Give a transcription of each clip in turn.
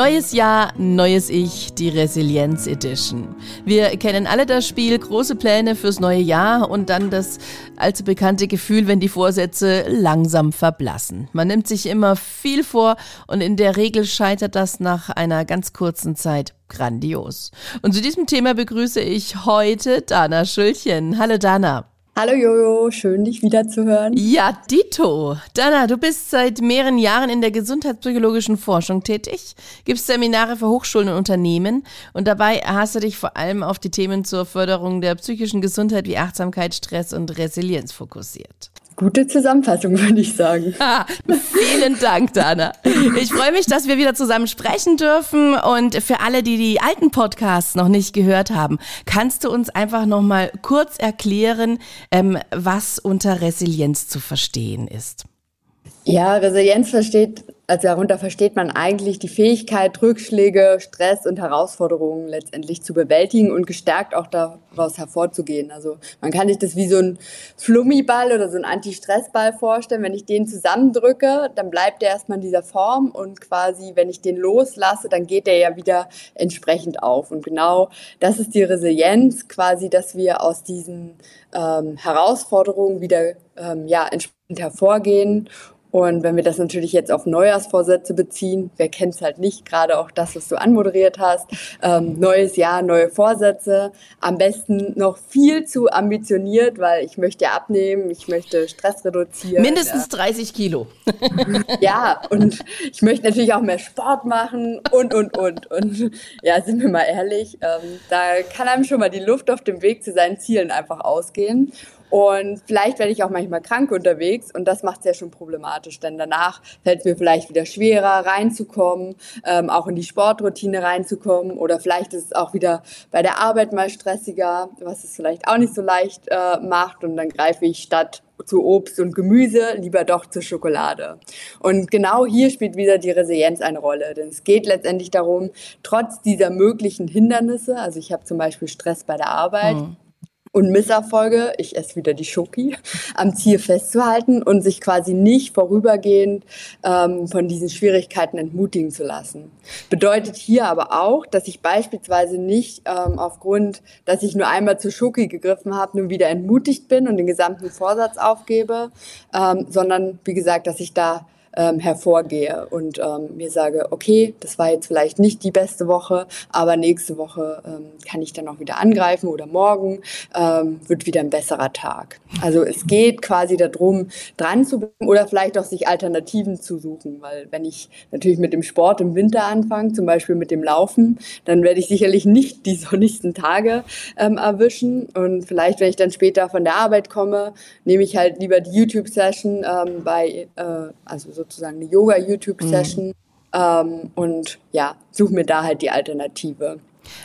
Neues Jahr, neues Ich, die Resilienz Edition. Wir kennen alle das Spiel, große Pläne fürs neue Jahr und dann das allzu bekannte Gefühl, wenn die Vorsätze langsam verblassen. Man nimmt sich immer viel vor und in der Regel scheitert das nach einer ganz kurzen Zeit grandios. Und zu diesem Thema begrüße ich heute Dana Schülchen. Hallo Dana. Hallo Jojo, schön dich wieder zu hören. Ja, Dito. Dana, du bist seit mehreren Jahren in der gesundheitspsychologischen Forschung tätig, gibst Seminare für Hochschulen und Unternehmen und dabei hast du dich vor allem auf die Themen zur Förderung der psychischen Gesundheit wie Achtsamkeit, Stress und Resilienz fokussiert. Gute Zusammenfassung, würde ich sagen. Ha, vielen Dank, Dana. Ich freue mich, dass wir wieder zusammen sprechen dürfen. Und für alle, die die alten Podcasts noch nicht gehört haben, kannst du uns einfach noch mal kurz erklären, ähm, was unter Resilienz zu verstehen ist? Ja, Resilienz versteht, also darunter versteht man eigentlich die Fähigkeit, Rückschläge, Stress und Herausforderungen letztendlich zu bewältigen und gestärkt auch daraus hervorzugehen. Also man kann sich das wie so ein Flummiball oder so ein Anti-Stress-Ball vorstellen. Wenn ich den zusammendrücke, dann bleibt er erstmal in dieser Form und quasi, wenn ich den loslasse, dann geht er ja wieder entsprechend auf. Und genau das ist die Resilienz, quasi, dass wir aus diesen ähm, Herausforderungen wieder ähm, ja, entsprechend hervorgehen und wenn wir das natürlich jetzt auf Neujahrsvorsätze beziehen, wer kennt es halt nicht, gerade auch das, was du anmoderiert hast, ähm, neues Jahr, neue Vorsätze, am besten noch viel zu ambitioniert, weil ich möchte abnehmen, ich möchte Stress reduzieren. Mindestens 30 Kilo. ja, und ich möchte natürlich auch mehr Sport machen und, und, und. Und ja, sind wir mal ehrlich, ähm, da kann einem schon mal die Luft auf dem Weg zu seinen Zielen einfach ausgehen. Und vielleicht werde ich auch manchmal krank unterwegs und das macht es ja schon problematisch, denn danach fällt es mir vielleicht wieder schwerer reinzukommen, ähm, auch in die Sportroutine reinzukommen. Oder vielleicht ist es auch wieder bei der Arbeit mal stressiger, was es vielleicht auch nicht so leicht äh, macht. Und dann greife ich statt zu Obst und Gemüse, lieber doch zur Schokolade. Und genau hier spielt wieder die Resilienz eine Rolle, denn es geht letztendlich darum, trotz dieser möglichen Hindernisse, also ich habe zum Beispiel Stress bei der Arbeit, mhm und Misserfolge, ich esse wieder die Schoki, am Ziel festzuhalten und sich quasi nicht vorübergehend ähm, von diesen Schwierigkeiten entmutigen zu lassen. Bedeutet hier aber auch, dass ich beispielsweise nicht ähm, aufgrund, dass ich nur einmal zur Schoki gegriffen habe, nun wieder entmutigt bin und den gesamten Vorsatz aufgebe, ähm, sondern wie gesagt, dass ich da ähm, hervorgehe und ähm, mir sage, okay, das war jetzt vielleicht nicht die beste Woche, aber nächste Woche ähm, kann ich dann auch wieder angreifen oder morgen ähm, wird wieder ein besserer Tag. Also es geht quasi darum, dran zu bleiben oder vielleicht auch sich Alternativen zu suchen, weil wenn ich natürlich mit dem Sport im Winter anfange, zum Beispiel mit dem Laufen, dann werde ich sicherlich nicht die sonnigsten Tage ähm, erwischen und vielleicht, wenn ich dann später von der Arbeit komme, nehme ich halt lieber die YouTube-Session ähm, bei, äh, also sozusagen eine Yoga-YouTube-Session mhm. ähm, und ja, suche mir da halt die Alternative.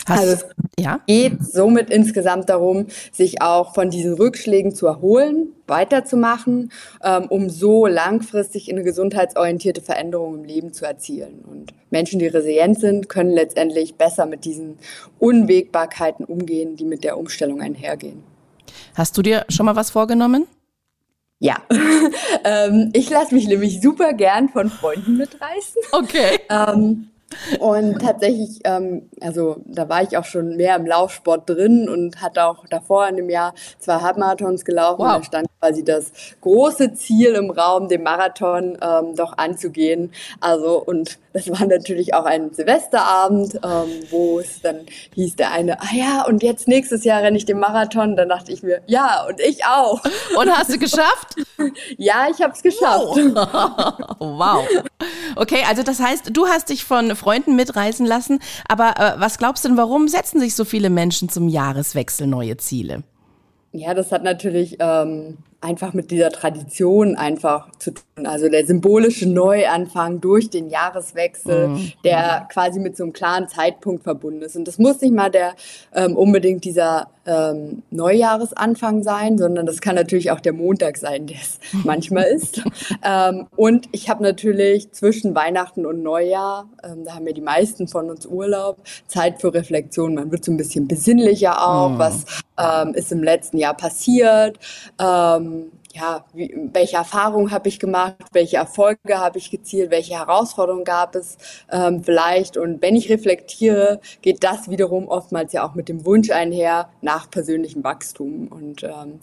Hast, also es ja? geht somit insgesamt darum, sich auch von diesen Rückschlägen zu erholen, weiterzumachen, ähm, um so langfristig eine gesundheitsorientierte Veränderung im Leben zu erzielen. Und Menschen, die resilient sind, können letztendlich besser mit diesen Unwägbarkeiten umgehen, die mit der Umstellung einhergehen. Hast du dir schon mal was vorgenommen? Ja, ähm, ich lasse mich nämlich super gern von Freunden mitreißen. Okay. Ähm, und tatsächlich, ähm, also da war ich auch schon mehr im Laufsport drin und hatte auch davor in dem Jahr zwei Halbmarathons gelaufen. Wow. Und da stand quasi das große Ziel im Raum, den Marathon ähm, doch anzugehen. Also und das war natürlich auch ein Silvesterabend, ähm, wo es dann hieß der eine, ah ja, und jetzt nächstes Jahr renne ich den Marathon. Dann dachte ich mir, ja, und ich auch. Und hast du geschafft? ja, ich habe es geschafft. Wow. wow. Okay, also das heißt, du hast dich von Freunden mitreisen lassen. Aber äh, was glaubst du denn, warum setzen sich so viele Menschen zum Jahreswechsel neue Ziele? Ja, das hat natürlich ähm, einfach mit dieser Tradition einfach zu tun. Also der symbolische Neuanfang durch den Jahreswechsel, mhm. der quasi mit so einem klaren Zeitpunkt verbunden ist. Und das muss nicht mal der ähm, unbedingt dieser ähm, Neujahresanfang sein, sondern das kann natürlich auch der Montag sein, der es manchmal ist. Ähm, und ich habe natürlich zwischen Weihnachten und Neujahr, ähm, da haben ja die meisten von uns Urlaub, Zeit für Reflexion. Man wird so ein bisschen besinnlicher auch, mhm. was ähm, ist im letzten Jahr passiert. Ähm, ähm, ja, wie, welche Erfahrungen habe ich gemacht, welche Erfolge habe ich gezielt, welche Herausforderungen gab es ähm, vielleicht. Und wenn ich reflektiere, geht das wiederum oftmals ja auch mit dem Wunsch einher nach persönlichem Wachstum. Und ähm,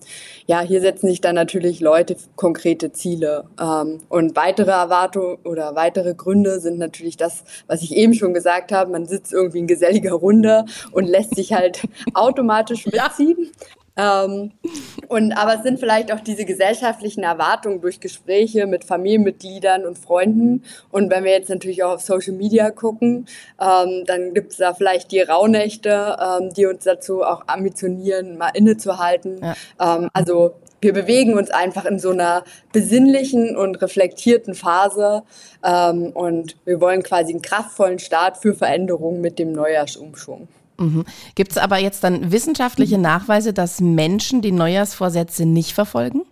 ja, hier setzen sich dann natürlich Leute konkrete Ziele. Ähm, und weitere Erwartungen oder weitere Gründe sind natürlich das, was ich eben schon gesagt habe. Man sitzt irgendwie in geselliger Runde und lässt sich halt automatisch mitziehen. Ja. Ähm, und aber es sind vielleicht auch diese gesellschaftlichen Erwartungen durch Gespräche mit Familienmitgliedern und Freunden. Und wenn wir jetzt natürlich auch auf Social Media gucken, ähm, dann gibt es da vielleicht die Rauhnächte, ähm, die uns dazu auch ambitionieren, mal innezuhalten. Ja. Ähm, also wir bewegen uns einfach in so einer besinnlichen und reflektierten Phase ähm, und wir wollen quasi einen kraftvollen Start für Veränderungen mit dem Neujahrsumschwung. Mhm. Gibt es aber jetzt dann wissenschaftliche Nachweise, dass Menschen die Neujahrsvorsätze nicht verfolgen?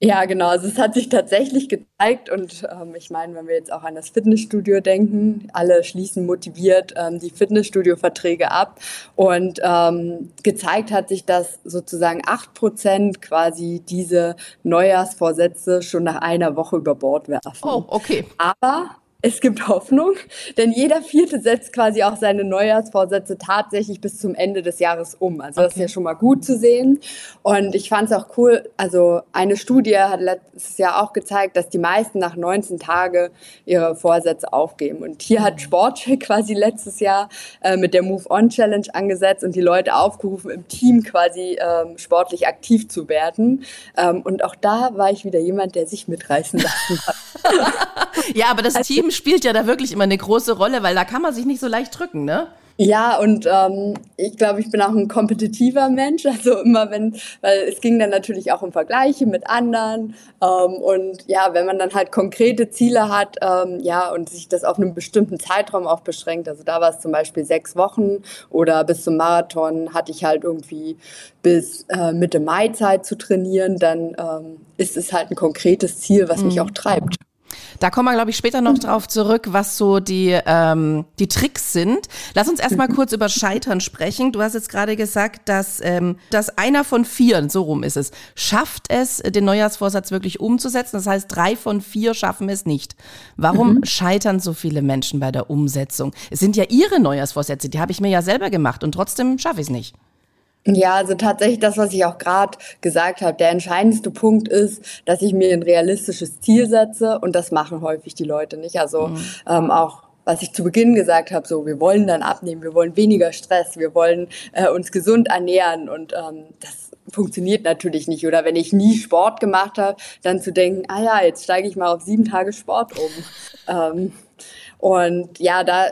Ja, genau. Also es hat sich tatsächlich gezeigt und ähm, ich meine, wenn wir jetzt auch an das Fitnessstudio denken, alle schließen motiviert ähm, die Fitnessstudio-Verträge ab und ähm, gezeigt hat sich, dass sozusagen acht Prozent quasi diese Neujahrsvorsätze schon nach einer Woche über Bord werfen. Oh, okay. Aber es gibt Hoffnung, denn jeder Vierte setzt quasi auch seine Neujahrsvorsätze tatsächlich bis zum Ende des Jahres um. Also okay. das ist ja schon mal gut zu sehen. Und ich fand es auch cool, also eine Studie hat letztes Jahr auch gezeigt, dass die meisten nach 19 Tagen ihre Vorsätze aufgeben. Und hier hat Sportcheck quasi letztes Jahr äh, mit der Move On Challenge angesetzt und die Leute aufgerufen, im Team quasi ähm, sportlich aktiv zu werden. Ähm, und auch da war ich wieder jemand, der sich mitreißen lassen hat. ja, aber das also, Team spielt ja da wirklich immer eine große Rolle, weil da kann man sich nicht so leicht drücken, ne? Ja, und ähm, ich glaube, ich bin auch ein kompetitiver Mensch. Also immer wenn, weil es ging dann natürlich auch um Vergleiche mit anderen. Ähm, und ja, wenn man dann halt konkrete Ziele hat, ähm, ja, und sich das auf einen bestimmten Zeitraum auch beschränkt, also da war es zum Beispiel sechs Wochen oder bis zum Marathon hatte ich halt irgendwie bis äh, Mitte Mai Zeit zu trainieren, dann ähm, ist es halt ein konkretes Ziel, was mhm. mich auch treibt. Da kommen wir, glaube ich, später noch drauf zurück, was so die, ähm, die Tricks sind. Lass uns erstmal kurz über Scheitern sprechen. Du hast jetzt gerade gesagt, dass, ähm, dass einer von vier, so rum ist es, schafft es, den Neujahrsvorsatz wirklich umzusetzen. Das heißt, drei von vier schaffen es nicht. Warum mhm. scheitern so viele Menschen bei der Umsetzung? Es sind ja ihre Neujahrsvorsätze, die habe ich mir ja selber gemacht und trotzdem schaffe ich es nicht. Ja, also tatsächlich das, was ich auch gerade gesagt habe. Der entscheidendste Punkt ist, dass ich mir ein realistisches Ziel setze und das machen häufig die Leute nicht. Also mhm. ähm, auch was ich zu Beginn gesagt habe, so wir wollen dann abnehmen, wir wollen weniger Stress, wir wollen äh, uns gesund ernähren und ähm, das funktioniert natürlich nicht. Oder wenn ich nie Sport gemacht habe, dann zu denken, ah ja, jetzt steige ich mal auf sieben Tage Sport um. Ähm, und ja, da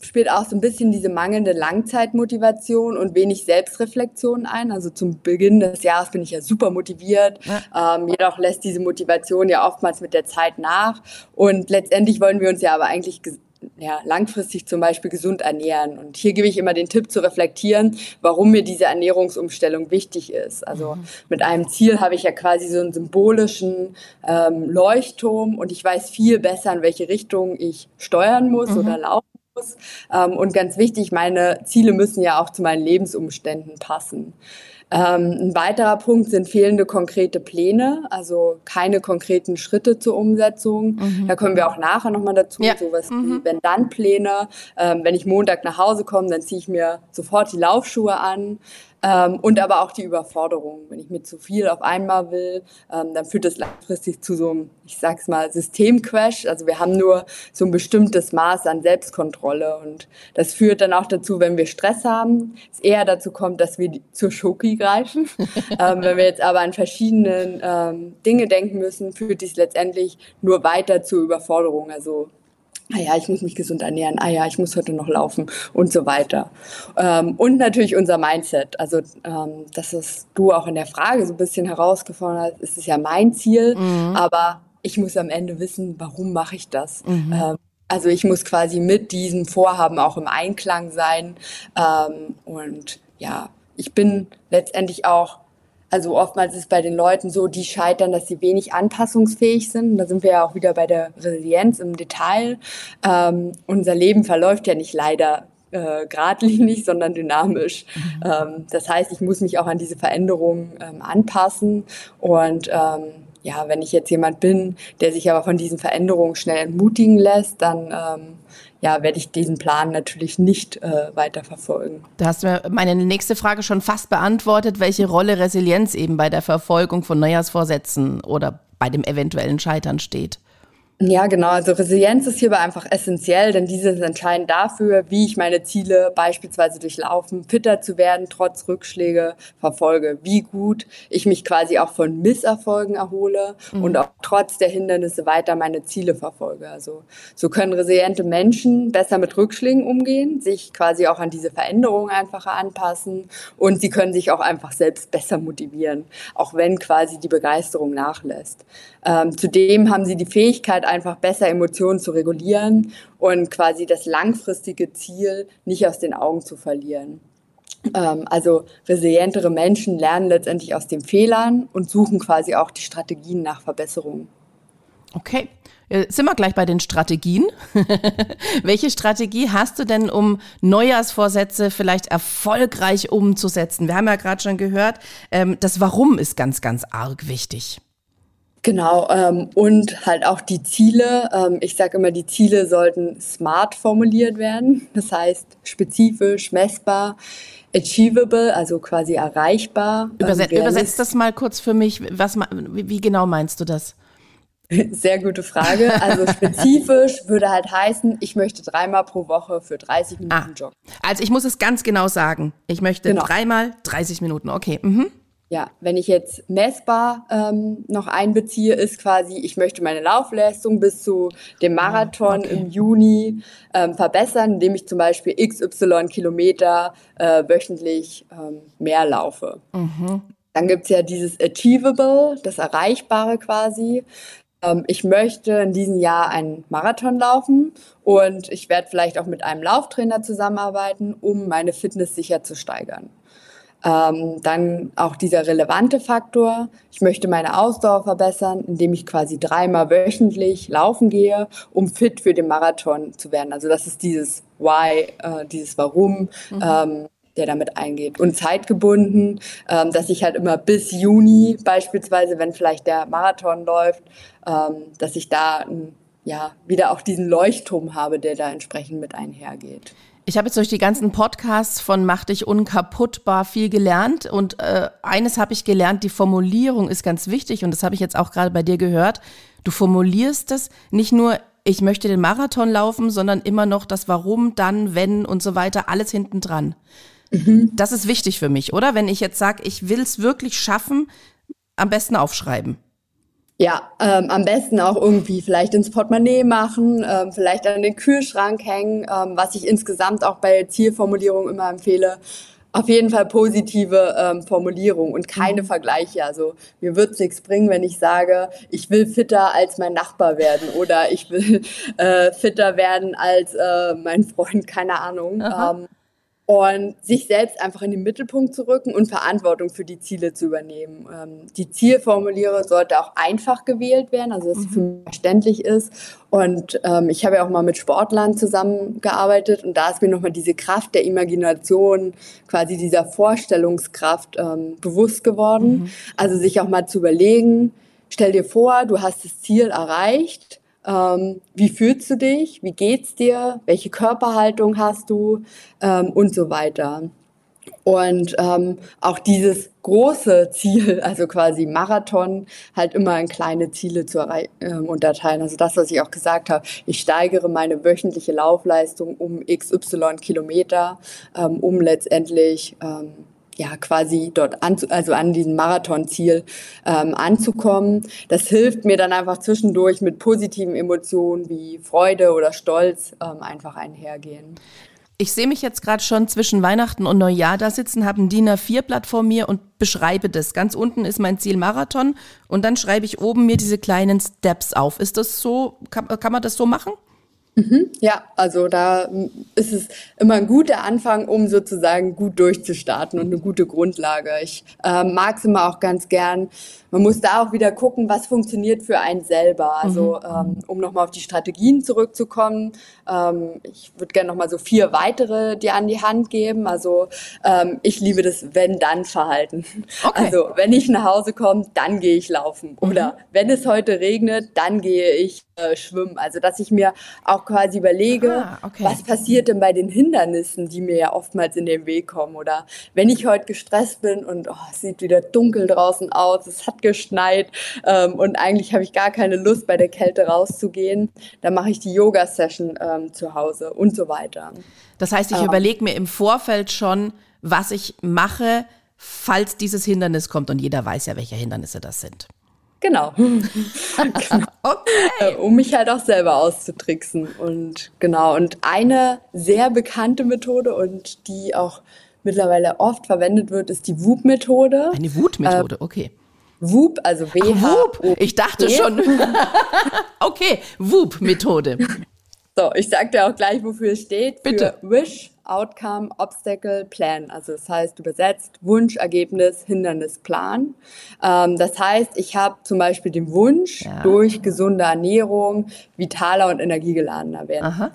spielt auch so ein bisschen diese mangelnde Langzeitmotivation und wenig Selbstreflexion ein. Also zum Beginn des Jahres bin ich ja super motiviert. Ja. Ähm, jedoch lässt diese Motivation ja oftmals mit der Zeit nach. Und letztendlich wollen wir uns ja aber eigentlich ja, langfristig zum Beispiel gesund ernähren. Und hier gebe ich immer den Tipp zu reflektieren, warum mir diese Ernährungsumstellung wichtig ist. Also mhm. mit einem Ziel habe ich ja quasi so einen symbolischen ähm, Leuchtturm und ich weiß viel besser, in welche Richtung ich steuern muss mhm. oder laufen muss. Ähm, und ganz wichtig, meine Ziele müssen ja auch zu meinen Lebensumständen passen. Ähm, ein weiterer Punkt sind fehlende konkrete Pläne, also keine konkreten Schritte zur Umsetzung. Mhm. Da kommen wir auch nachher nochmal dazu, ja. sowas mhm. wie Wenn-Dann-Pläne. Ähm, wenn ich Montag nach Hause komme, dann ziehe ich mir sofort die Laufschuhe an. Ähm, und aber auch die Überforderung. Wenn ich mir zu viel auf einmal will, ähm, dann führt das langfristig zu so einem, ich sag's mal, Systemcrash. Also wir haben nur so ein bestimmtes Maß an Selbstkontrolle und das führt dann auch dazu, wenn wir Stress haben, es eher dazu kommt, dass wir zur Schoki greifen. ähm, wenn wir jetzt aber an verschiedenen ähm, Dinge denken müssen, führt dies letztendlich nur weiter zur Überforderung. Also ah ja, ich muss mich gesund ernähren, ah ja, ich muss heute noch laufen und so weiter. Ähm, und natürlich unser Mindset. Also ähm, das ist du auch in der Frage so ein bisschen herausgefunden hast, es ist ja mein Ziel, mhm. aber ich muss am Ende wissen, warum mache ich das? Mhm. Ähm, also ich muss quasi mit diesem Vorhaben auch im Einklang sein. Ähm, und ja, ich bin letztendlich auch also oftmals ist es bei den Leuten so, die scheitern, dass sie wenig anpassungsfähig sind. Da sind wir ja auch wieder bei der Resilienz im Detail. Ähm, unser Leben verläuft ja nicht leider äh, geradlinig, sondern dynamisch. Mhm. Ähm, das heißt, ich muss mich auch an diese Veränderungen ähm, anpassen und ähm, ja, wenn ich jetzt jemand bin, der sich aber von diesen Veränderungen schnell entmutigen lässt, dann ähm, ja, werde ich diesen Plan natürlich nicht äh, weiter verfolgen. Da hast du mir meine nächste Frage schon fast beantwortet, welche Rolle Resilienz eben bei der Verfolgung von Neujahrsvorsätzen oder bei dem eventuellen Scheitern steht. Ja, genau. Also Resilienz ist hierbei einfach essentiell, denn diese ist entscheidend dafür, wie ich meine Ziele beispielsweise durchlaufen, fitter zu werden, trotz Rückschläge verfolge, wie gut ich mich quasi auch von Misserfolgen erhole mhm. und auch trotz der Hindernisse weiter meine Ziele verfolge. Also so können resiliente Menschen besser mit Rückschlägen umgehen, sich quasi auch an diese Veränderungen einfacher anpassen und sie können sich auch einfach selbst besser motivieren, auch wenn quasi die Begeisterung nachlässt. Ähm, zudem haben sie die Fähigkeit, einfach besser Emotionen zu regulieren und quasi das langfristige Ziel nicht aus den Augen zu verlieren. Ähm, also resilientere Menschen lernen letztendlich aus den Fehlern und suchen quasi auch die Strategien nach Verbesserungen. Okay. Äh, sind wir gleich bei den Strategien? Welche Strategie hast du denn, um Neujahrsvorsätze vielleicht erfolgreich umzusetzen? Wir haben ja gerade schon gehört, ähm, das Warum ist ganz, ganz arg wichtig. Genau, ähm, und halt auch die Ziele. Ähm, ich sage immer, die Ziele sollten smart formuliert werden, das heißt spezifisch, messbar, achievable, also quasi erreichbar. Überset, ähm, übersetzt das mal kurz für mich. Was, wie genau meinst du das? Sehr gute Frage. Also spezifisch würde halt heißen, ich möchte dreimal pro Woche für 30 Minuten ah, joggen. Also ich muss es ganz genau sagen. Ich möchte genau. dreimal 30 Minuten. Okay. Mhm. Ja, wenn ich jetzt messbar ähm, noch einbeziehe, ist quasi, ich möchte meine Laufleistung bis zu dem ah, Marathon okay. im Juni ähm, verbessern, indem ich zum Beispiel XY Kilometer äh, wöchentlich ähm, mehr laufe. Mhm. Dann gibt's ja dieses Achievable, das Erreichbare quasi. Ähm, ich möchte in diesem Jahr einen Marathon laufen und ich werde vielleicht auch mit einem Lauftrainer zusammenarbeiten, um meine Fitness sicher zu steigern. Ähm, dann auch dieser relevante Faktor. Ich möchte meine Ausdauer verbessern, indem ich quasi dreimal wöchentlich laufen gehe, um fit für den Marathon zu werden. Also das ist dieses Why, äh, dieses Warum. Mhm. Ähm, der damit eingeht. Und zeitgebunden, ähm, dass ich halt immer bis Juni beispielsweise, wenn vielleicht der Marathon läuft, ähm, dass ich da ja, wieder auch diesen Leuchtturm habe, der da entsprechend mit einhergeht. Ich habe jetzt durch die ganzen Podcasts von Mach dich unkaputtbar viel gelernt und äh, eines habe ich gelernt, die Formulierung ist ganz wichtig und das habe ich jetzt auch gerade bei dir gehört. Du formulierst das nicht nur, ich möchte den Marathon laufen, sondern immer noch das Warum, dann, wenn und so weiter, alles hinten dran. Mhm. Das ist wichtig für mich, oder? Wenn ich jetzt sage, ich will es wirklich schaffen, am besten aufschreiben. Ja, ähm, am besten auch irgendwie vielleicht ins Portemonnaie machen, ähm, vielleicht an den Kühlschrank hängen, ähm, was ich insgesamt auch bei Zielformulierung immer empfehle. Auf jeden Fall positive ähm, Formulierung und keine mhm. Vergleiche. Also mir wird's nichts bringen, wenn ich sage, ich will fitter als mein Nachbar werden oder ich will äh, fitter werden als äh, mein Freund, keine Ahnung. Ähm, und sich selbst einfach in den Mittelpunkt zu rücken und Verantwortung für die Ziele zu übernehmen. Ähm, die Zielformulierung sollte auch einfach gewählt werden, also dass mhm. es für mich verständlich ist. Und ähm, ich habe ja auch mal mit Sportlern zusammengearbeitet und da ist mir nochmal diese Kraft der Imagination, quasi dieser Vorstellungskraft ähm, bewusst geworden. Mhm. Also sich auch mal zu überlegen, stell dir vor, du hast das Ziel erreicht ähm, wie fühlst du dich? Wie geht's dir? Welche Körperhaltung hast du? Ähm, und so weiter. Und ähm, auch dieses große Ziel, also quasi Marathon, halt immer in kleine Ziele zu äh, unterteilen. Also das, was ich auch gesagt habe, ich steigere meine wöchentliche Laufleistung um XY Kilometer, ähm, um letztendlich ähm, ja quasi dort an, also an diesem Marathonziel ähm, anzukommen. Das hilft mir dann einfach zwischendurch mit positiven Emotionen wie Freude oder Stolz ähm, einfach einhergehen. Ich sehe mich jetzt gerade schon zwischen Weihnachten und Neujahr da sitzen, habe ein DIN A4-Blatt vor mir und beschreibe das. Ganz unten ist mein Ziel Marathon und dann schreibe ich oben mir diese kleinen Steps auf. Ist das so, kann, kann man das so machen? Mhm, ja, also da ist es immer ein guter Anfang, um sozusagen gut durchzustarten und eine gute Grundlage. Ich äh, mag es immer auch ganz gern. Man muss da auch wieder gucken, was funktioniert für einen selber. Also mhm. ähm, um nochmal auf die Strategien zurückzukommen, ähm, ich würde gerne nochmal so vier weitere dir an die Hand geben. Also ähm, ich liebe das Wenn-Dann-Verhalten. Okay. Also wenn ich nach Hause komme, dann gehe ich laufen. Mhm. Oder wenn es heute regnet, dann gehe ich schwimmen. Also dass ich mir auch quasi überlege, ah, okay. was passiert denn bei den Hindernissen, die mir ja oftmals in den Weg kommen. Oder wenn ich heute gestresst bin und oh, es sieht wieder dunkel draußen aus, es hat geschneit ähm, und eigentlich habe ich gar keine Lust, bei der Kälte rauszugehen, dann mache ich die Yoga-Session ähm, zu Hause und so weiter. Das heißt, ich ähm, überlege mir im Vorfeld schon, was ich mache, falls dieses Hindernis kommt und jeder weiß ja, welche Hindernisse das sind. Genau. genau. Okay. Äh, um mich halt auch selber auszutricksen. Und genau, und eine sehr bekannte Methode und die auch mittlerweile oft verwendet wird, ist die WUP-Methode. Eine Wut-Methode, äh, okay. WUP, also W. Ach, WUP. Ich dachte schon. okay, WUP-Methode. So, ich sag dir auch gleich, wofür es steht. Bitte. Wish, Outcome, Obstacle, Plan. Also das heißt übersetzt Wunsch, Ergebnis, Hindernis, Plan. Ähm, das heißt, ich habe zum Beispiel den Wunsch, ja. durch gesunde Ernährung vitaler und energiegeladener werden. Aha.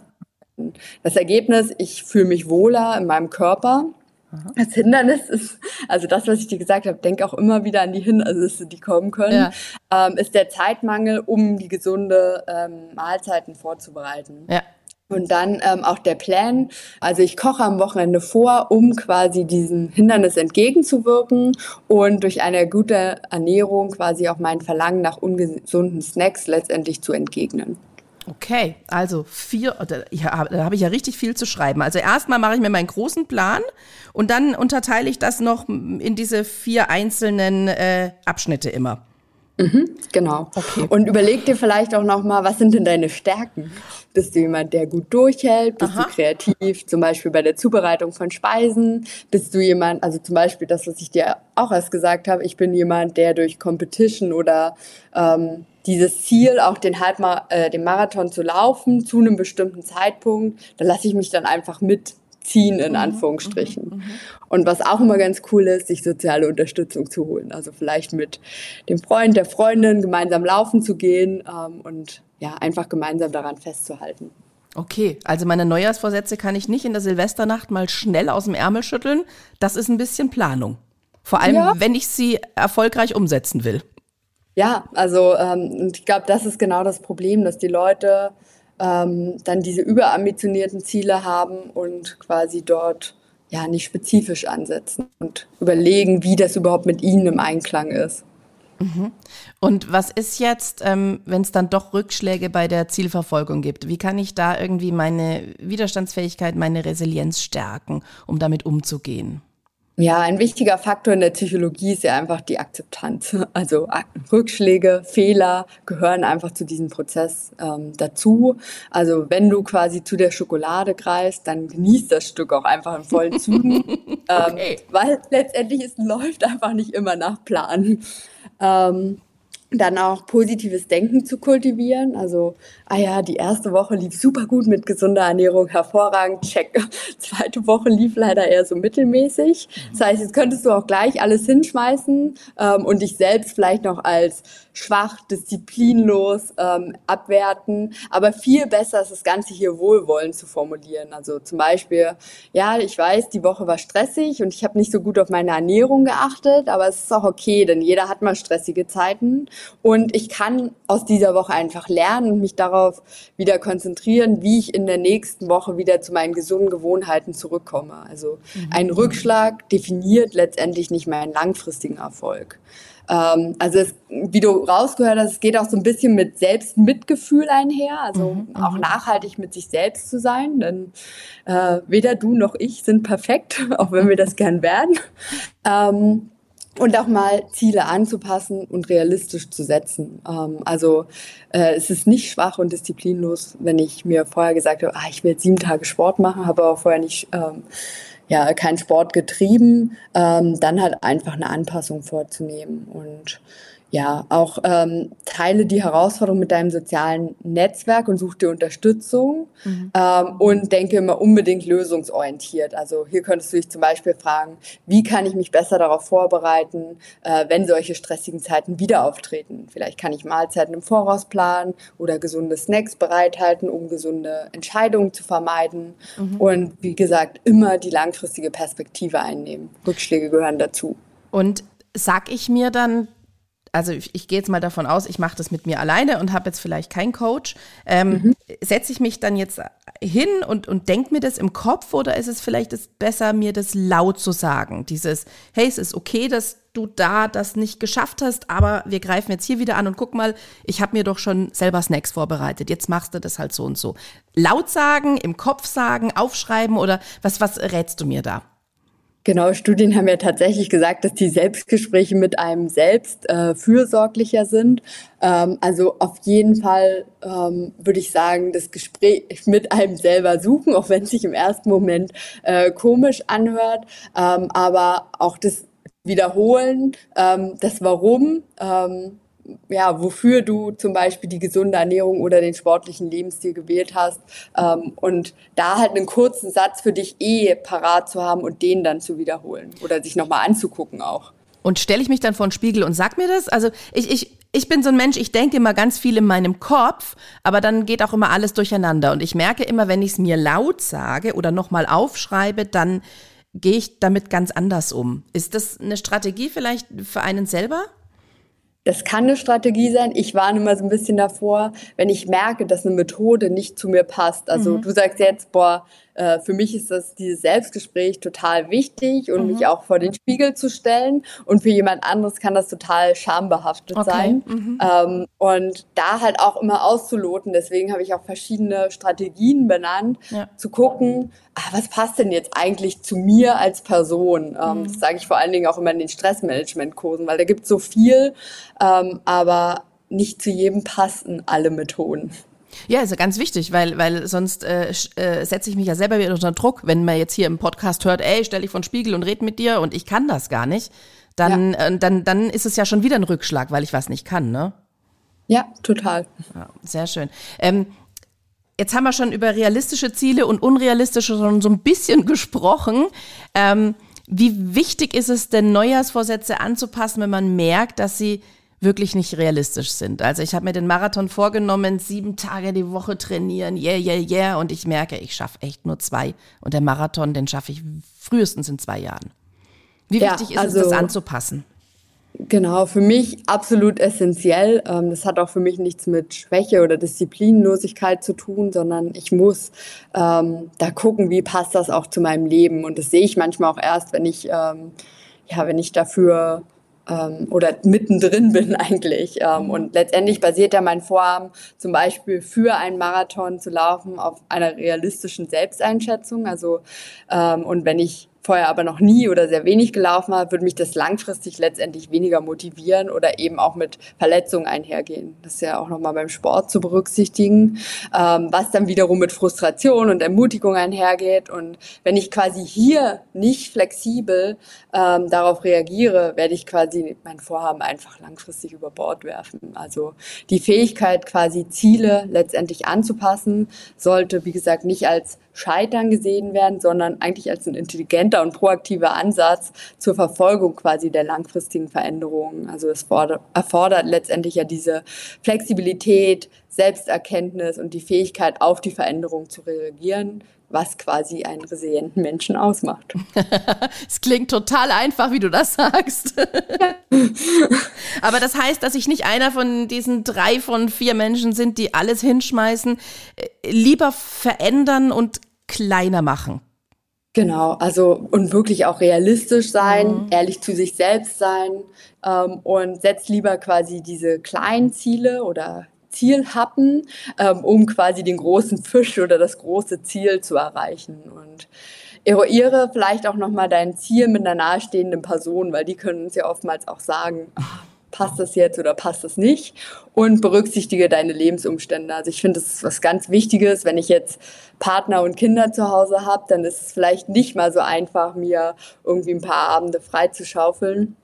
Das Ergebnis, ich fühle mich wohler in meinem Körper. Aha. Das Hindernis ist, also das, was ich dir gesagt habe, denke auch immer wieder an die Hindernisse, die kommen können, ja. ähm, ist der Zeitmangel, um die gesunde ähm, Mahlzeiten vorzubereiten. Ja. Und dann ähm, auch der Plan. Also ich koche am Wochenende vor, um quasi diesem Hindernis entgegenzuwirken und durch eine gute Ernährung quasi auch mein Verlangen nach ungesunden Snacks letztendlich zu entgegnen. Okay, also vier, ja, da habe ich ja richtig viel zu schreiben. Also erstmal mache ich mir meinen großen Plan und dann unterteile ich das noch in diese vier einzelnen äh, Abschnitte immer. Mhm, genau. Okay. Und überleg dir vielleicht auch nochmal, was sind denn deine Stärken? Bist du jemand, der gut durchhält? Bist Aha. du kreativ, zum Beispiel bei der Zubereitung von Speisen? Bist du jemand, also zum Beispiel das, was ich dir auch erst gesagt habe, ich bin jemand, der durch Competition oder ähm, dieses Ziel, auch den Halbmar äh, den Marathon zu laufen zu einem bestimmten Zeitpunkt, da lasse ich mich dann einfach mit ziehen, in mhm, Anführungsstrichen. Mhm, mhm. Und was auch immer ganz cool ist, sich soziale Unterstützung zu holen. Also vielleicht mit dem Freund, der Freundin gemeinsam laufen zu gehen ähm, und ja, einfach gemeinsam daran festzuhalten. Okay, also meine Neujahrsvorsätze kann ich nicht in der Silvesternacht mal schnell aus dem Ärmel schütteln. Das ist ein bisschen Planung. Vor allem, ja. wenn ich sie erfolgreich umsetzen will. Ja, also ähm, ich glaube, das ist genau das Problem, dass die Leute ähm, dann diese überambitionierten Ziele haben und quasi dort ja nicht spezifisch ansetzen und überlegen, wie das überhaupt mit ihnen im Einklang ist. Mhm. Und was ist jetzt, ähm, wenn es dann doch Rückschläge bei der Zielverfolgung gibt? Wie kann ich da irgendwie meine Widerstandsfähigkeit, meine Resilienz stärken, um damit umzugehen? Ja, ein wichtiger Faktor in der Psychologie ist ja einfach die Akzeptanz. Also Rückschläge, Fehler gehören einfach zu diesem Prozess ähm, dazu. Also wenn du quasi zu der Schokolade greifst, dann genießt das Stück auch einfach in vollen Zügen, okay. ähm, weil letztendlich es läuft einfach nicht immer nach Plan. Ähm, dann auch positives Denken zu kultivieren. Also, ah ja, die erste Woche lief super gut mit gesunder Ernährung, hervorragend, check. Zweite Woche lief leider eher so mittelmäßig. Das heißt, jetzt könntest du auch gleich alles hinschmeißen ähm, und dich selbst vielleicht noch als schwach, disziplinlos ähm, abwerten. Aber viel besser ist das Ganze hier wohlwollend zu formulieren. Also zum Beispiel, ja, ich weiß, die Woche war stressig und ich habe nicht so gut auf meine Ernährung geachtet, aber es ist auch okay, denn jeder hat mal stressige Zeiten und ich kann aus dieser Woche einfach lernen und mich darauf wieder konzentrieren, wie ich in der nächsten Woche wieder zu meinen gesunden Gewohnheiten zurückkomme. Also mhm. ein Rückschlag definiert letztendlich nicht meinen langfristigen Erfolg. Ähm, also es, wie du rausgehört hast, es geht auch so ein bisschen mit Selbstmitgefühl einher, also mhm, auch mhm. nachhaltig mit sich selbst zu sein, denn äh, weder du noch ich sind perfekt, auch wenn wir das gern werden. Ähm, und auch mal Ziele anzupassen und realistisch zu setzen. Ähm, also äh, es ist nicht schwach und disziplinlos, wenn ich mir vorher gesagt habe, ah, ich will jetzt sieben Tage Sport machen, habe aber vorher nicht ähm, ja, keinen Sport getrieben, ähm, dann halt einfach eine Anpassung vorzunehmen. Und ja, auch ähm, teile die Herausforderung mit deinem sozialen Netzwerk und such dir Unterstützung mhm. ähm, und denke immer unbedingt lösungsorientiert. Also hier könntest du dich zum Beispiel fragen, wie kann ich mich besser darauf vorbereiten, äh, wenn solche stressigen Zeiten wieder auftreten. Vielleicht kann ich Mahlzeiten im Voraus planen oder gesunde Snacks bereithalten, um gesunde Entscheidungen zu vermeiden. Mhm. Und wie gesagt, immer die langfristige Perspektive einnehmen. Rückschläge gehören dazu. Und sag ich mir dann, also ich, ich gehe jetzt mal davon aus, ich mache das mit mir alleine und habe jetzt vielleicht keinen Coach. Ähm, mhm. Setze ich mich dann jetzt hin und, und denke mir das im Kopf oder ist es vielleicht das besser, mir das laut zu sagen? Dieses, hey, es ist okay, dass du da das nicht geschafft hast, aber wir greifen jetzt hier wieder an und guck mal, ich habe mir doch schon selber Snacks vorbereitet. Jetzt machst du das halt so und so. Laut sagen, im Kopf sagen, aufschreiben oder was, was rätst du mir da? Genau, Studien haben ja tatsächlich gesagt, dass die Selbstgespräche mit einem selbst äh, fürsorglicher sind. Ähm, also auf jeden Fall ähm, würde ich sagen, das Gespräch mit einem selber suchen, auch wenn es sich im ersten Moment äh, komisch anhört. Ähm, aber auch das Wiederholen, ähm, das Warum ähm, ja, wofür du zum Beispiel die gesunde Ernährung oder den sportlichen Lebensstil gewählt hast. Ähm, und da halt einen kurzen Satz für dich eh parat zu haben und den dann zu wiederholen oder sich nochmal anzugucken auch. Und stelle ich mich dann vor den Spiegel und sag mir das? Also ich, ich, ich bin so ein Mensch, ich denke immer ganz viel in meinem Kopf, aber dann geht auch immer alles durcheinander. Und ich merke immer, wenn ich es mir laut sage oder nochmal aufschreibe, dann gehe ich damit ganz anders um. Ist das eine Strategie vielleicht für einen selber? Das kann eine Strategie sein. Ich warne immer so ein bisschen davor, wenn ich merke, dass eine Methode nicht zu mir passt. Also mhm. du sagst jetzt, boah, äh, für mich ist das dieses Selbstgespräch total wichtig und mhm. mich auch vor den Spiegel zu stellen. Und für jemand anderes kann das total schambehaftet okay. sein. Mhm. Ähm, und da halt auch immer auszuloten. Deswegen habe ich auch verschiedene Strategien benannt, ja. zu gucken, ah, was passt denn jetzt eigentlich zu mir als Person? Ähm, mhm. Das sage ich vor allen Dingen auch immer in den Stressmanagement-Kursen, weil da gibt es so viel, ähm, aber nicht zu jedem passen alle Methoden. Ja, ist ja ganz wichtig, weil, weil sonst äh, äh, setze ich mich ja selber wieder unter Druck, wenn man jetzt hier im Podcast hört, ey, stell dich vor den Spiegel und red mit dir und ich kann das gar nicht, dann, ja. äh, dann, dann ist es ja schon wieder ein Rückschlag, weil ich was nicht kann, ne? Ja, total. Ja, sehr schön. Ähm, jetzt haben wir schon über realistische Ziele und unrealistische schon so ein bisschen gesprochen. Ähm, wie wichtig ist es denn, Neujahrsvorsätze anzupassen, wenn man merkt, dass sie wirklich nicht realistisch sind. Also ich habe mir den Marathon vorgenommen, sieben Tage die Woche trainieren, yeah, yeah, yeah. Und ich merke, ich schaffe echt nur zwei. Und der Marathon, den schaffe ich frühestens in zwei Jahren. Wie ja, wichtig ist also, es, das anzupassen? Genau, für mich absolut essentiell. Ähm, das hat auch für mich nichts mit Schwäche oder Disziplinlosigkeit zu tun, sondern ich muss ähm, da gucken, wie passt das auch zu meinem Leben. Und das sehe ich manchmal auch erst, wenn ich, ähm, ja, wenn ich dafür ähm, oder mittendrin bin eigentlich. Ähm, und letztendlich basiert ja mein Vorhaben zum Beispiel für einen Marathon zu laufen auf einer realistischen Selbsteinschätzung. Also ähm, und wenn ich vorher aber noch nie oder sehr wenig gelaufen habe, würde mich das langfristig letztendlich weniger motivieren oder eben auch mit Verletzungen einhergehen. Das ist ja auch nochmal beim Sport zu berücksichtigen, ähm, was dann wiederum mit Frustration und Ermutigung einhergeht. Und wenn ich quasi hier nicht flexibel ähm, darauf reagiere, werde ich quasi mein Vorhaben einfach langfristig über Bord werfen. Also die Fähigkeit, quasi Ziele letztendlich anzupassen, sollte, wie gesagt, nicht als Scheitern gesehen werden, sondern eigentlich als ein intelligenter und proaktiver Ansatz zur Verfolgung quasi der langfristigen Veränderungen. Also es erfordert letztendlich ja diese Flexibilität, Selbsterkenntnis und die Fähigkeit, auf die Veränderung zu reagieren, was quasi einen resilienten Menschen ausmacht. es klingt total einfach, wie du das sagst. Aber das heißt, dass ich nicht einer von diesen drei von vier Menschen sind, die alles hinschmeißen, äh, lieber verändern und kleiner machen. Genau, also und wirklich auch realistisch sein, mhm. ehrlich zu sich selbst sein ähm, und setzt lieber quasi diese kleinen Ziele oder Zielhappen, ähm, um quasi den großen Fisch oder das große Ziel zu erreichen. Und eruiere vielleicht auch nochmal dein Ziel mit einer nahestehenden Person, weil die können uns ja oftmals auch sagen, ach, passt das jetzt oder passt das nicht und berücksichtige deine Lebensumstände. Also ich finde, das ist was ganz Wichtiges. Wenn ich jetzt Partner und Kinder zu Hause habe, dann ist es vielleicht nicht mal so einfach, mir irgendwie ein paar Abende freizuschaufeln.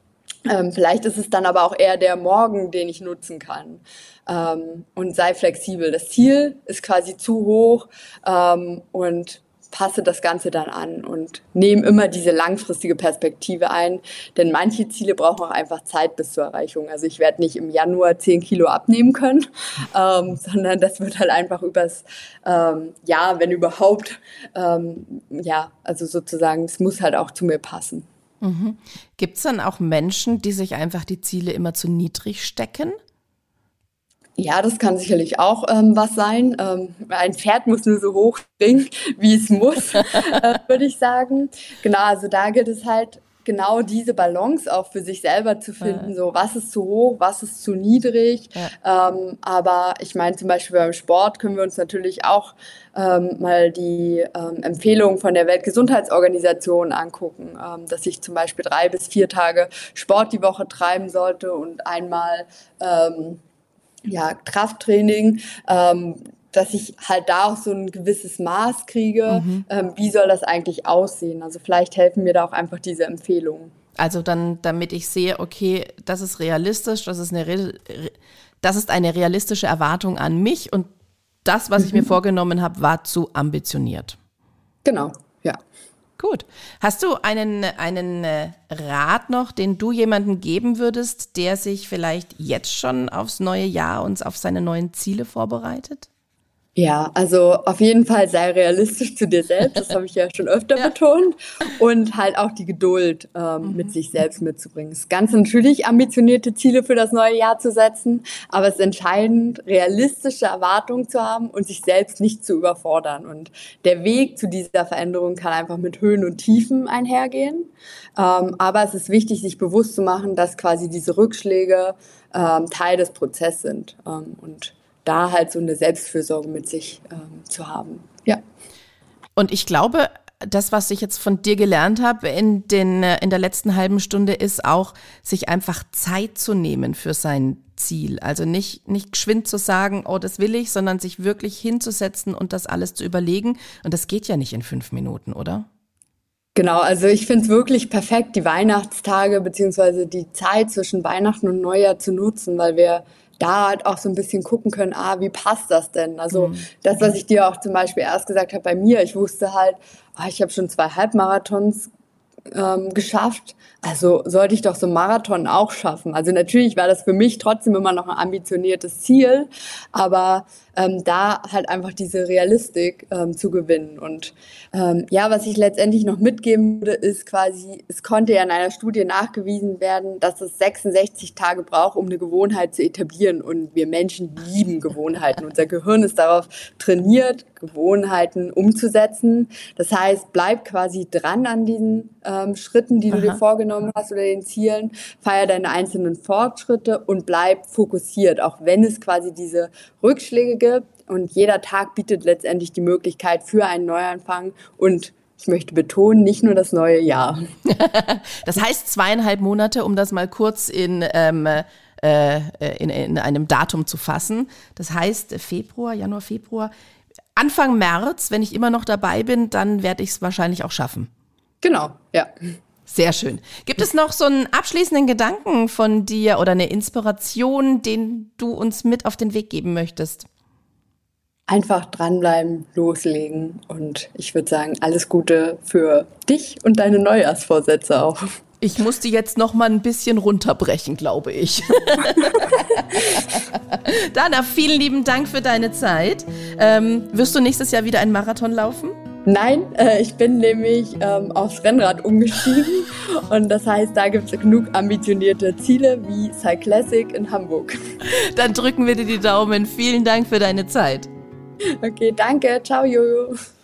Ähm, vielleicht ist es dann aber auch eher der Morgen, den ich nutzen kann. Ähm, und sei flexibel. Das Ziel ist quasi zu hoch ähm, und passe das Ganze dann an und nehme immer diese langfristige Perspektive ein, denn manche Ziele brauchen auch einfach Zeit bis zur Erreichung. Also ich werde nicht im Januar 10 Kilo abnehmen können, ähm, sondern das wird halt einfach übers ähm, Jahr, wenn überhaupt, ähm, ja, also sozusagen, es muss halt auch zu mir passen. Mhm. Gibt es dann auch Menschen, die sich einfach die Ziele immer zu niedrig stecken? Ja, das kann sicherlich auch ähm, was sein. Ähm, ein Pferd muss nur so hoch springen, wie es muss, äh, würde ich sagen. Genau, also da gilt es halt genau diese Balance auch für sich selber zu finden. Ja. So, was ist zu hoch, was ist zu niedrig. Ja. Ähm, aber ich meine, zum Beispiel beim Sport können wir uns natürlich auch ähm, mal die ähm, Empfehlungen von der Weltgesundheitsorganisation angucken, ähm, dass ich zum Beispiel drei bis vier Tage Sport die Woche treiben sollte und einmal ähm, ja, Krafttraining, ähm, dass ich halt da auch so ein gewisses Maß kriege. Mhm. Ähm, wie soll das eigentlich aussehen? Also vielleicht helfen mir da auch einfach diese Empfehlungen. Also dann, damit ich sehe, okay, das ist realistisch, das ist eine, das ist eine realistische Erwartung an mich und das, was ich mir mhm. vorgenommen habe, war zu ambitioniert. Genau, ja. Gut. Hast du einen, einen äh, Rat noch, den du jemandem geben würdest, der sich vielleicht jetzt schon aufs neue Jahr und auf seine neuen Ziele vorbereitet? Ja, also auf jeden Fall sei realistisch zu dir selbst, das habe ich ja schon öfter ja. betont. Und halt auch die Geduld ähm, mhm. mit sich selbst mitzubringen. Es ist ganz natürlich ambitionierte Ziele für das neue Jahr zu setzen, aber es ist entscheidend, realistische Erwartungen zu haben und sich selbst nicht zu überfordern. Und der Weg zu dieser Veränderung kann einfach mit Höhen und Tiefen einhergehen. Ähm, aber es ist wichtig, sich bewusst zu machen, dass quasi diese Rückschläge ähm, Teil des Prozesses sind. Ähm, und da halt so eine Selbstfürsorge mit sich ähm, zu haben. Ja. Und ich glaube, das, was ich jetzt von dir gelernt habe in, den, äh, in der letzten halben Stunde, ist auch, sich einfach Zeit zu nehmen für sein Ziel. Also nicht, nicht geschwind zu sagen, oh, das will ich, sondern sich wirklich hinzusetzen und das alles zu überlegen. Und das geht ja nicht in fünf Minuten, oder? Genau, also ich finde es wirklich perfekt, die Weihnachtstage beziehungsweise die Zeit zwischen Weihnachten und Neujahr zu nutzen, weil wir da halt auch so ein bisschen gucken können, ah, wie passt das denn? Also mhm. das, was ich dir auch zum Beispiel erst gesagt habe bei mir, ich wusste halt, ah, ich habe schon zwei Halbmarathons ähm, geschafft. Also sollte ich doch so einen Marathon auch schaffen. Also natürlich war das für mich trotzdem immer noch ein ambitioniertes Ziel, aber ähm, da halt einfach diese Realistik ähm, zu gewinnen. Und ähm, ja, was ich letztendlich noch mitgeben würde, ist quasi, es konnte ja in einer Studie nachgewiesen werden, dass es 66 Tage braucht, um eine Gewohnheit zu etablieren. Und wir Menschen lieben Gewohnheiten. Unser Gehirn ist darauf trainiert, Gewohnheiten umzusetzen. Das heißt, bleib quasi dran an diesen ähm, Schritten, die du Aha. dir vorgenommen hast oder den Zielen, feier deine einzelnen Fortschritte und bleib fokussiert, auch wenn es quasi diese Rückschläge gibt. Und jeder Tag bietet letztendlich die Möglichkeit für einen Neuanfang und ich möchte betonen, nicht nur das neue Jahr. das heißt zweieinhalb Monate, um das mal kurz in, ähm, äh, in, in einem Datum zu fassen. Das heißt Februar, Januar, Februar. Anfang März, wenn ich immer noch dabei bin, dann werde ich es wahrscheinlich auch schaffen. Genau, ja. Sehr schön. Gibt es noch so einen abschließenden Gedanken von dir oder eine Inspiration, den du uns mit auf den Weg geben möchtest? Einfach dranbleiben, loslegen und ich würde sagen, alles Gute für dich und deine Neujahrsvorsätze auch. Ich muss die jetzt noch mal ein bisschen runterbrechen, glaube ich. Dana, vielen lieben Dank für deine Zeit. Ähm, wirst du nächstes Jahr wieder einen Marathon laufen? Nein, äh, ich bin nämlich ähm, aufs Rennrad umgestiegen und das heißt, da gibt es genug ambitionierte Ziele wie Cyclassic in Hamburg. Dann drücken wir dir die Daumen. Vielen Dank für deine Zeit. Okay, danke. Ciao, Jojo.